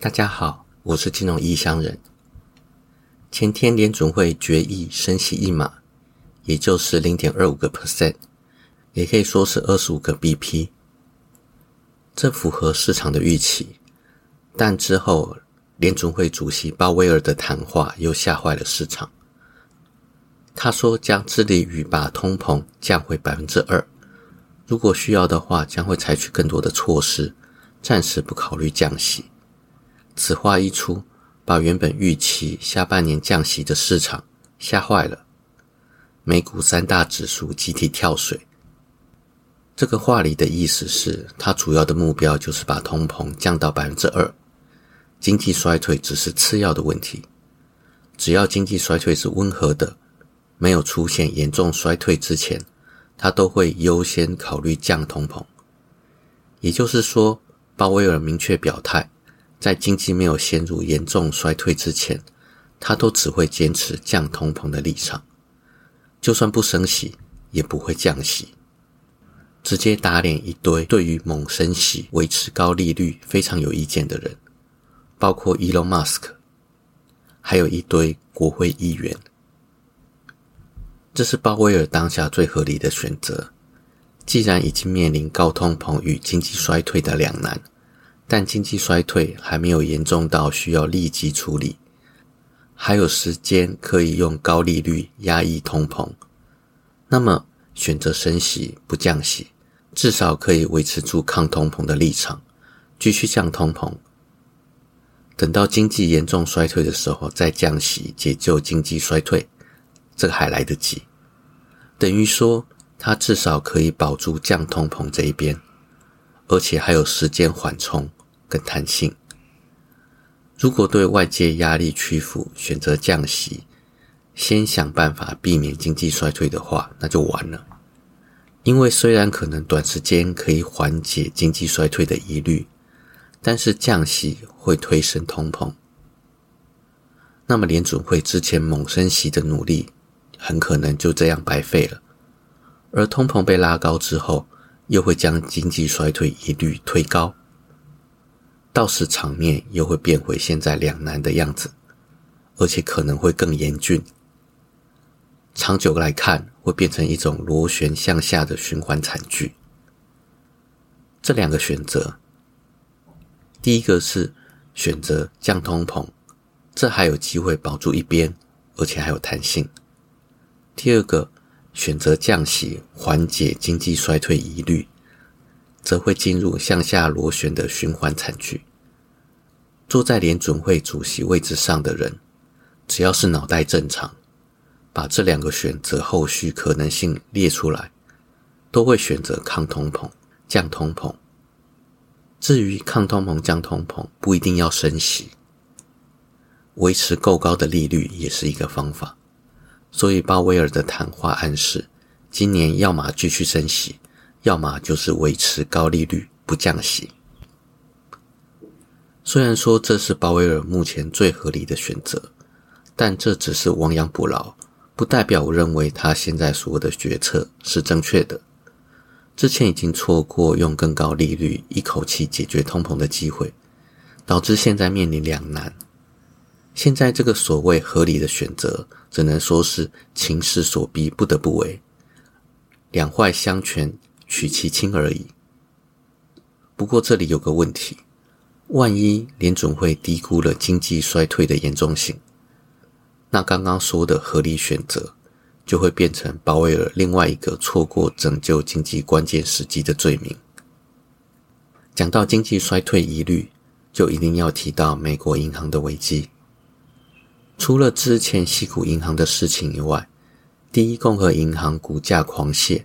大家好，我是金融异乡人。前天联准会决议升息一码，也就是零点二五个 percent，也可以说是二十五个 BP，这符合市场的预期。但之后联准会主席鲍威尔的谈话又吓坏了市场。他说将致力于把通膨降回百分之二，如果需要的话，将会采取更多的措施，暂时不考虑降息。此话一出，把原本预期下半年降息的市场吓坏了，美股三大指数集体跳水。这个话里的意思是，他主要的目标就是把通膨降到百分之二，经济衰退只是次要的问题。只要经济衰退是温和的，没有出现严重衰退之前，他都会优先考虑降通膨。也就是说，鲍威尔明确表态。在经济没有陷入严重衰退之前，他都只会坚持降通膨的立场，就算不升息，也不会降息，直接打脸一堆对于猛升息、维持高利率非常有意见的人，包括 Elon Musk，还有一堆国会议员。这是鲍威尔当下最合理的选择。既然已经面临高通膨与经济衰退的两难。但经济衰退还没有严重到需要立即处理，还有时间可以用高利率压抑通膨。那么选择升息不降息，至少可以维持住抗通膨的立场，继续降通膨。等到经济严重衰退的时候再降息解救经济衰退，这个还来得及。等于说，他至少可以保住降通膨这一边，而且还有时间缓冲。更弹性。如果对外界压力屈服，选择降息，先想办法避免经济衰退的话，那就完了。因为虽然可能短时间可以缓解经济衰退的疑虑，但是降息会推升通膨，那么联准会之前猛升息的努力，很可能就这样白费了。而通膨被拉高之后，又会将经济衰退疑虑推高。到时场面又会变回现在两难的样子，而且可能会更严峻。长久来看，会变成一种螺旋向下的循环惨剧。这两个选择，第一个是选择降通膨，这还有机会保住一边，而且还有弹性；第二个选择降息，缓解经济衰退疑虑，则会进入向下螺旋的循环惨剧。坐在联准会主席位置上的人，只要是脑袋正常，把这两个选择后续可能性列出来，都会选择抗通膨、降通膨。至于抗通膨、降通膨，不一定要升息，维持够高的利率也是一个方法。所以鲍威尔的谈话暗示，今年要么继续升息，要么就是维持高利率不降息。虽然说这是鲍威尔目前最合理的选择，但这只是亡羊补牢，不代表我认为他现在所有的决策是正确的。之前已经错过用更高利率一口气解决通膨的机会，导致现在面临两难。现在这个所谓合理的选择，只能说是情势所逼不得不为，两坏相权取其轻而已。不过这里有个问题。万一联准会低估了经济衰退的严重性，那刚刚说的合理选择就会变成鲍威尔另外一个错过拯救经济关键时机的罪名。讲到经济衰退疑虑，就一定要提到美国银行的危机。除了之前西谷银行的事情以外，第一共和银行股价狂泻，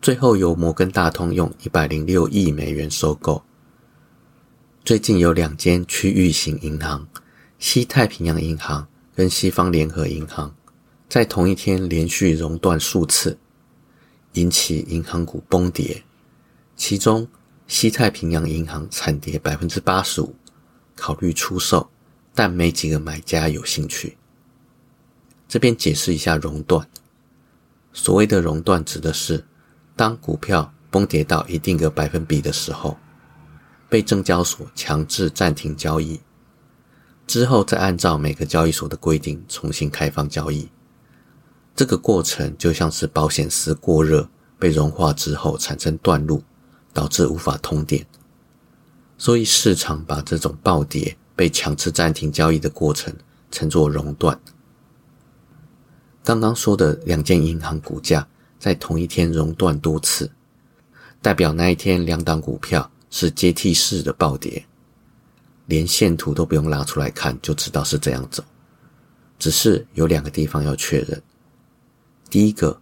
最后由摩根大通用一百零六亿美元收购。最近有两间区域型银行——西太平洋银行跟西方联合银行，在同一天连续熔断数次，引起银行股崩跌。其中，西太平洋银行惨跌百分之八十五，考虑出售，但没几个买家有兴趣。这边解释一下熔断。所谓的熔断，指的是当股票崩跌到一定个百分比的时候。被证交所强制暂停交易，之后再按照每个交易所的规定重新开放交易。这个过程就像是保险丝过热被融化之后产生断路，导致无法通电。所以市场把这种暴跌被强制暂停交易的过程称作熔断。刚刚说的两间银行股价在同一天熔断多次，代表那一天两档股票是阶梯式的暴跌，连线图都不用拉出来看就知道是这样走。只是有两个地方要确认：第一个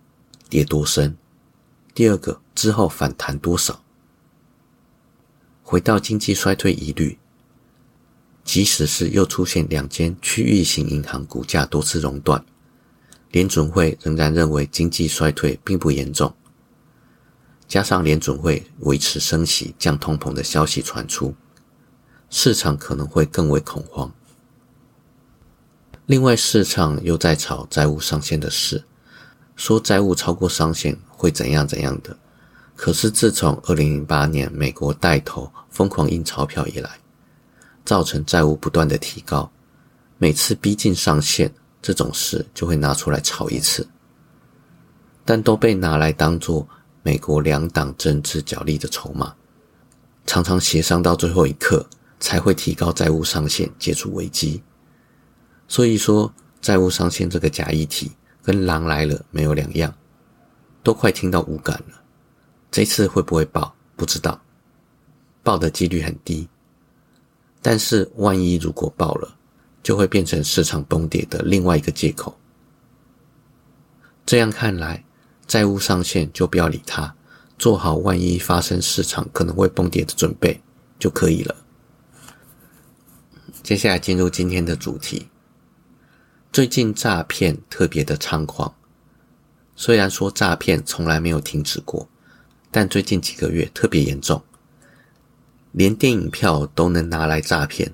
跌多深，第二个之后反弹多少。回到经济衰退疑虑，即使是又出现两间区域型银行股价多次熔断，联准会仍然认为经济衰退并不严重。加上联准会维持升息降通膨的消息传出，市场可能会更为恐慌。另外，市场又在炒债务上限的事，说债务超过上限会怎样怎样的。可是，自从二零零八年美国带头疯狂印钞票以来，造成债务不断的提高。每次逼近上限，这种事就会拿出来炒一次，但都被拿来当做美国两党政治角力的筹码，常常协商到最后一刻才会提高债务上限，解除危机。所以说，债务上限这个假议题跟狼来了没有两样，都快听到无感了。这次会不会爆？不知道，爆的几率很低。但是万一如果爆了，就会变成市场崩跌的另外一个借口。这样看来，债务上限就不要理它，做好万一发生市场可能会崩跌的准备就可以了。接下来进入今天的主题。最近诈骗特别的猖狂，虽然说诈骗从来没有停止过。但最近几个月特别严重，连电影票都能拿来诈骗，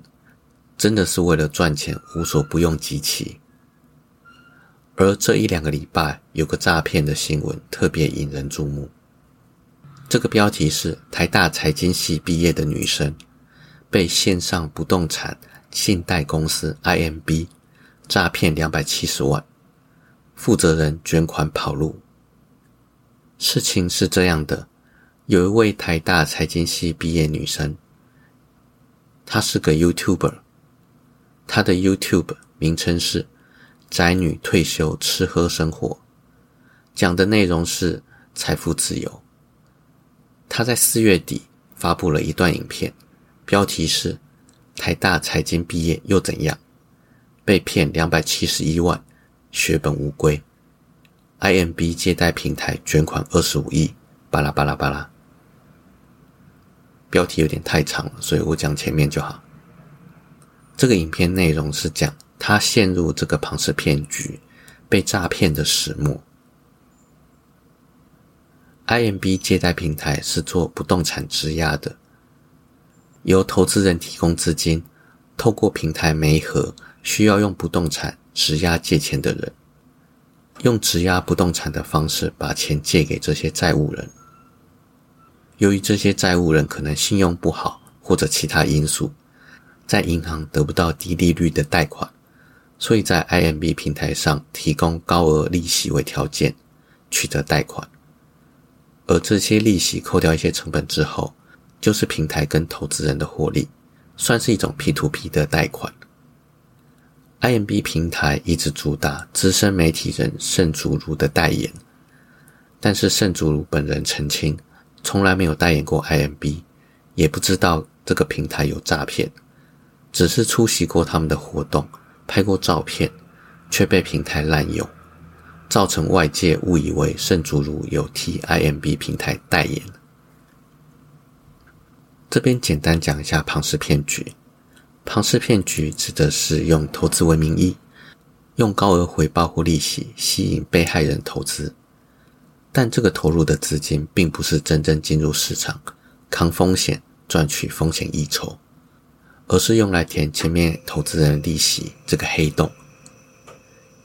真的是为了赚钱无所不用其极。而这一两个礼拜有个诈骗的新闻特别引人注目，这个标题是台大财经系毕业的女生被线上不动产信贷公司 IMB 诈骗两百七十万，负责人卷款跑路。事情是这样的。有一位台大财经系毕业女生，她是个 YouTuber，他的 YouTube 名称是“宅女退休吃喝生活”，讲的内容是财富自由。他在四月底发布了一段影片，标题是“台大财经毕业又怎样？被骗两百七十一万，血本无归，IMB 借贷平台卷款二十五亿，巴拉巴拉巴拉。”标题有点太长了，所以我讲前面就好。这个影片内容是讲他陷入这个庞氏骗局、被诈骗的始末。IMB 借贷平台是做不动产质押的，由投资人提供资金，透过平台媒合需要用不动产质押借钱的人，用质押不动产的方式把钱借给这些债务人。由于这些债务人可能信用不好或者其他因素，在银行得不到低利率的贷款，所以在 IMB 平台上提供高额利息为条件取得贷款，而这些利息扣掉一些成本之后，就是平台跟投资人的获利，算是一种 P2P 的贷款。IMB 平台一直主打资深媒体人盛竹如的代言，但是盛竹如本人澄清。从来没有代言过 IMB，也不知道这个平台有诈骗，只是出席过他们的活动，拍过照片，却被平台滥用，造成外界误以为盛祖如有替 IMB 平台代言。这边简单讲一下庞氏骗局。庞氏骗局指的是用投资为名义，用高额回报或利息吸引被害人投资。但这个投入的资金并不是真正进入市场扛风险赚取风险溢酬，而是用来填前面投资人利息这个黑洞，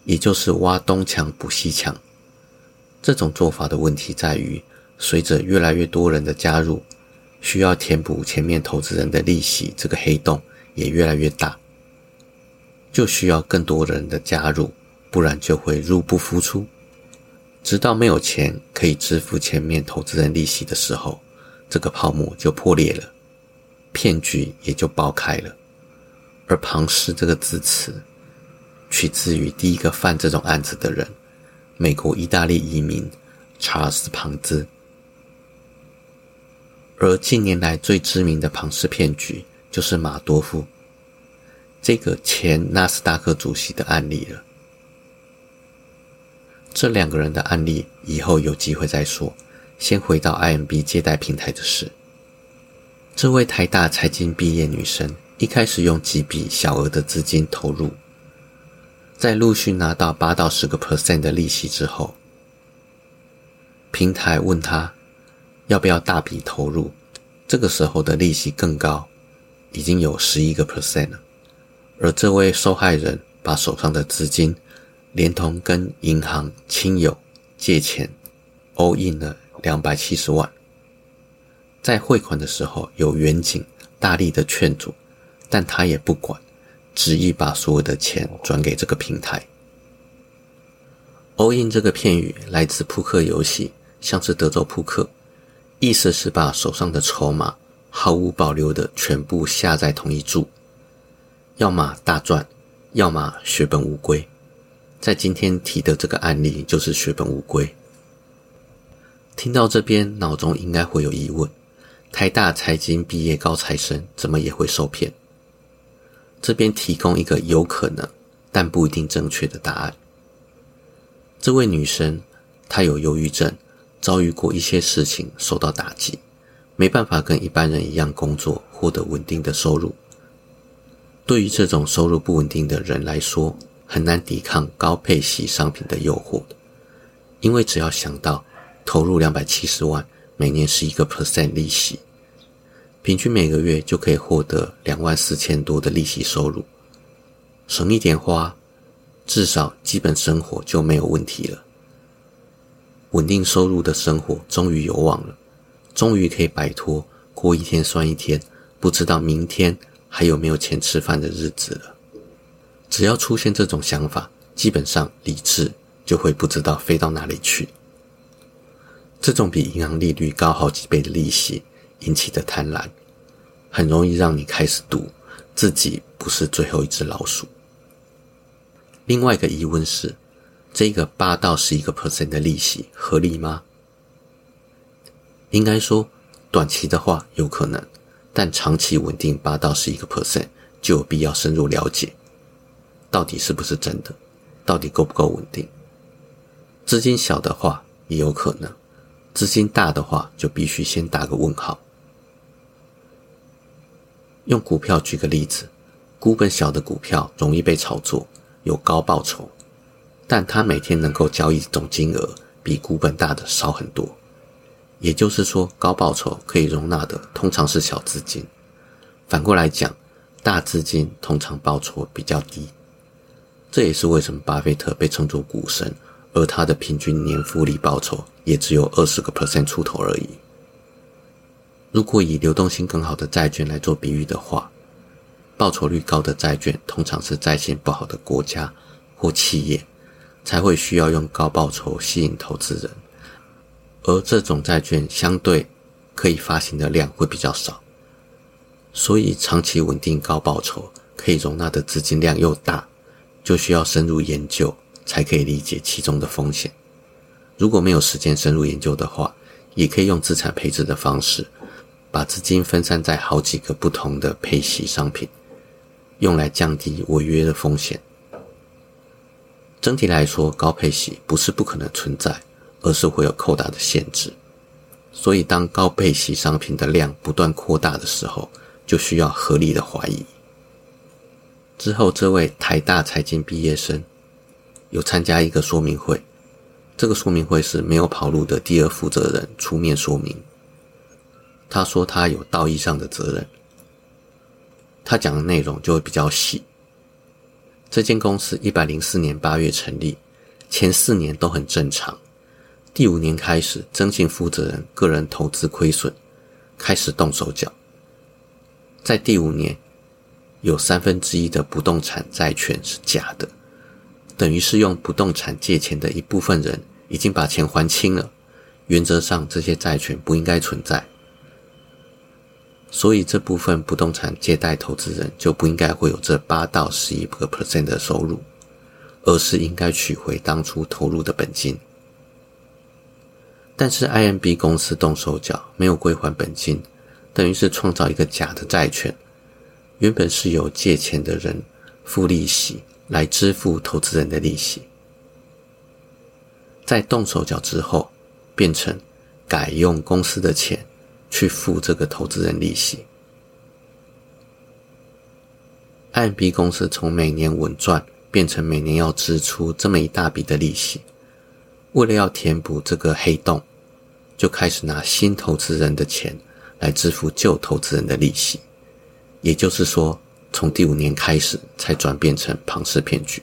也就是挖东墙补西墙。这种做法的问题在于，随着越来越多人的加入，需要填补前面投资人的利息，这个黑洞也越来越大，就需要更多人的加入，不然就会入不敷出。直到没有钱可以支付前面投资人利息的时候，这个泡沫就破裂了，骗局也就爆开了。而“庞氏”这个字词，取自于第一个犯这种案子的人——美国意大利移民查尔斯·庞兹。而近年来最知名的庞氏骗局，就是马多夫这个前纳斯达克主席的案例了。这两个人的案例以后有机会再说。先回到 IMB 借贷平台的事。这位台大财经毕业女生一开始用几笔小额的资金投入，在陆续拿到八到十个 percent 的利息之后，平台问她。要不要大笔投入？这个时候的利息更高，已经有十一个 percent 了。而这位受害人把手上的资金，连同跟银行亲友借钱，all in 了两百七十万。在汇款的时候，有远景大力的劝阻，但他也不管，执意把所有的钱转给这个平台。all in 这个片语来自扑克游戏，像是德州扑克。意思是把手上的筹码毫无保留的全部下在同一注，要么大赚，要么血本无归。在今天提的这个案例就是血本无归。听到这边，脑中应该会有疑问：台大财经毕业高材生怎么也会受骗？这边提供一个有可能但不一定正确的答案。这位女生她有忧郁症。遭遇过一些事情，受到打击，没办法跟一般人一样工作，获得稳定的收入。对于这种收入不稳定的人来说，很难抵抗高配息商品的诱惑因为只要想到投入两百七十万，每年是一个 percent 利息，平均每个月就可以获得两万四千多的利息收入，省一点花，至少基本生活就没有问题了。稳定收入的生活终于有望了，终于可以摆脱过一天算一天，不知道明天还有没有钱吃饭的日子了。只要出现这种想法，基本上理智就会不知道飞到哪里去。这种比银行利率高好几倍的利息引起的贪婪，很容易让你开始赌自己不是最后一只老鼠。另外一个疑问是。这个八到十一个 percent 的利息合理吗？应该说，短期的话有可能，但长期稳定八到十一个 percent 就有必要深入了解，到底是不是真的，到底够不够稳定。资金小的话也有可能，资金大的话就必须先打个问号。用股票举个例子，股本小的股票容易被炒作，有高报酬。但它每天能够交易总金额比股本大的少很多，也就是说，高报酬可以容纳的通常是小资金。反过来讲，大资金通常报酬比较低。这也是为什么巴菲特被称作股神，而他的平均年复利报酬也只有二十个 percent 出头而已。如果以流动性更好的债券来做比喻的话，报酬率高的债券通常是在线不好的国家或企业。才会需要用高报酬吸引投资人，而这种债券相对可以发行的量会比较少，所以长期稳定高报酬可以容纳的资金量又大，就需要深入研究才可以理解其中的风险。如果没有时间深入研究的话，也可以用资产配置的方式，把资金分散在好几个不同的配息商品，用来降低违约的风险。整体来说，高配息不是不可能存在，而是会有扣打的限制。所以，当高配息商品的量不断扩大的时候，就需要合理的怀疑。之后，这位台大财经毕业生有参加一个说明会，这个说明会是没有跑路的第二负责人出面说明。他说他有道义上的责任，他讲的内容就会比较细。这间公司一百零四年八月成立，前四年都很正常。第五年开始，征信负责人个人投资亏损，开始动手脚。在第五年，有三分之一的不动产债权是假的，等于是用不动产借钱的一部分人已经把钱还清了。原则上，这些债权不应该存在，所以这部分不动产借贷投资人就不应该会有这八到十一个 percent 的收入，而是应该取回当初投入的本金。但是 IMB 公司动手脚，没有归还本金。等于是创造一个假的债权，原本是由借钱的人付利息来支付投资人的利息，在动手脚之后，变成改用公司的钱去付这个投资人利息。暗 B 公司从每年稳赚变成每年要支出这么一大笔的利息，为了要填补这个黑洞，就开始拿新投资人的钱。来支付旧投资人的利息，也就是说，从第五年开始才转变成庞氏骗局。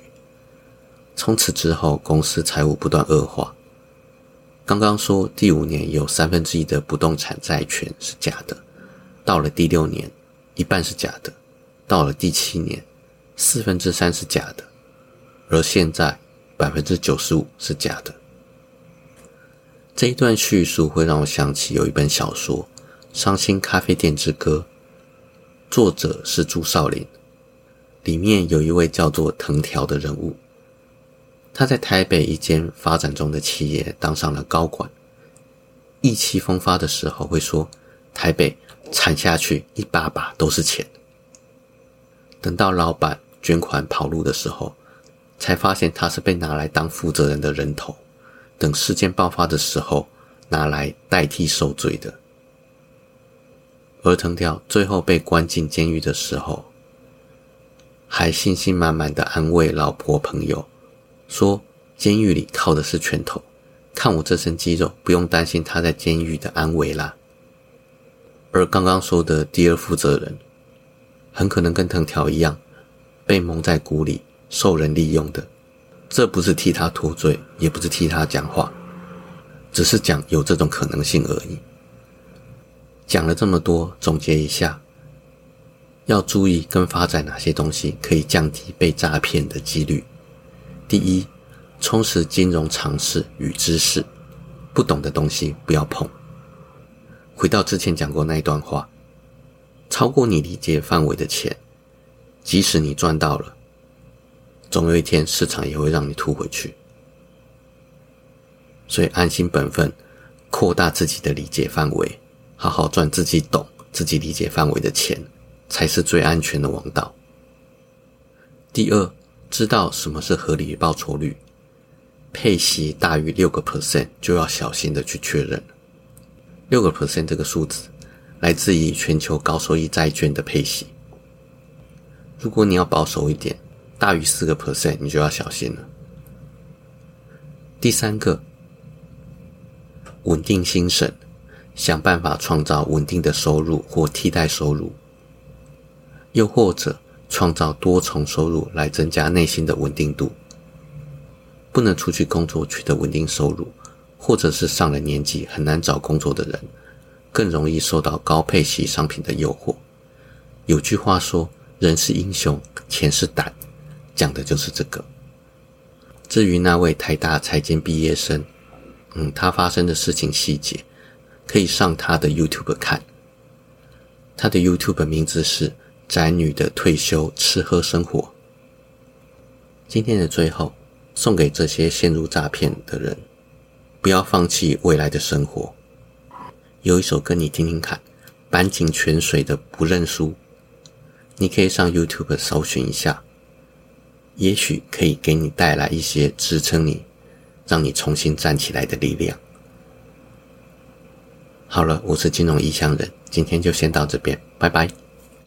从此之后，公司财务不断恶化。刚刚说第五年有三分之一的不动产债权是假的，到了第六年，一半是假的，到了第七年，四分之三是假的，而现在百分之九十五是假的。这一段叙述会让我想起有一本小说。《伤心咖啡店之歌》，作者是朱少林。里面有一位叫做藤条的人物，他在台北一间发展中的企业当上了高管。意气风发的时候会说：“台北铲下去一把把都是钱。”等到老板捐款跑路的时候，才发现他是被拿来当负责人的人头，等事件爆发的时候拿来代替受罪的。而藤条最后被关进监狱的时候，还信心满满的安慰老婆朋友，说：“监狱里靠的是拳头，看我这身肌肉，不用担心他在监狱的安危啦。”而刚刚说的第二负责人，很可能跟藤条一样，被蒙在鼓里，受人利用的。这不是替他脱罪，也不是替他讲话，只是讲有这种可能性而已。讲了这么多，总结一下，要注意跟发展哪些东西可以降低被诈骗的几率。第一，充实金融常识与知识，不懂的东西不要碰。回到之前讲过那一段话，超过你理解范围的钱，即使你赚到了，总有一天市场也会让你吐回去。所以安心本分，扩大自己的理解范围。好好赚自己懂、自己理解范围的钱，才是最安全的王道。第二，知道什么是合理报酬率，配息大于六个 percent 就要小心的去确认。六个 percent 这个数字来自于全球高收益债券的配息。如果你要保守一点，大于四个 percent，你就要小心了。第三个，稳定心神。想办法创造稳定的收入或替代收入，又或者创造多重收入来增加内心的稳定度。不能出去工作取得稳定收入，或者是上了年纪很难找工作的人，更容易受到高配息商品的诱惑。有句话说：“人是英雄，钱是胆”，讲的就是这个。至于那位台大财经毕业生，嗯，他发生的事情细节。可以上他的 YouTube 看，他的 YouTube 名字是“宅女的退休吃喝生活”。今天的最后，送给这些陷入诈骗的人，不要放弃未来的生活。有一首歌你听听看，板井泉水的《不认输》，你可以上 YouTube 搜寻一下，也许可以给你带来一些支撑你、让你重新站起来的力量。好了，我是金融异乡人，今天就先到这边，拜拜。